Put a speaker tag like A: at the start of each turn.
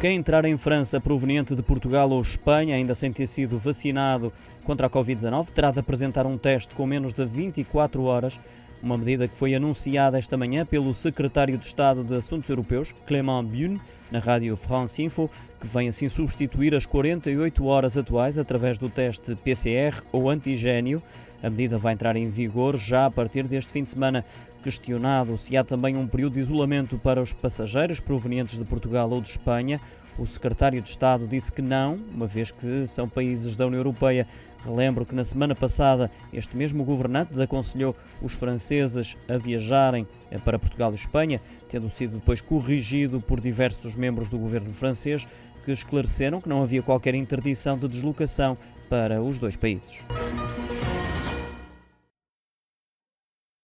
A: Quem entrar em França proveniente de Portugal ou Espanha, ainda sem ter sido vacinado contra a Covid-19, terá de apresentar um teste com menos de 24 horas. Uma medida que foi anunciada esta manhã pelo secretário de Estado de Assuntos Europeus, Clément Beaune, na rádio France Info, que vem assim substituir as 48 horas atuais através do teste PCR ou antigênio. A medida vai entrar em vigor já a partir deste fim de semana. Questionado se há também um período de isolamento para os passageiros provenientes de Portugal ou de Espanha, o secretário de Estado disse que não, uma vez que são países da União Europeia. Relembro que na semana passada este mesmo governante desaconselhou os franceses a viajarem para Portugal e Espanha, tendo sido depois corrigido por diversos membros do governo francês que esclareceram que não havia qualquer interdição de deslocação para os dois países.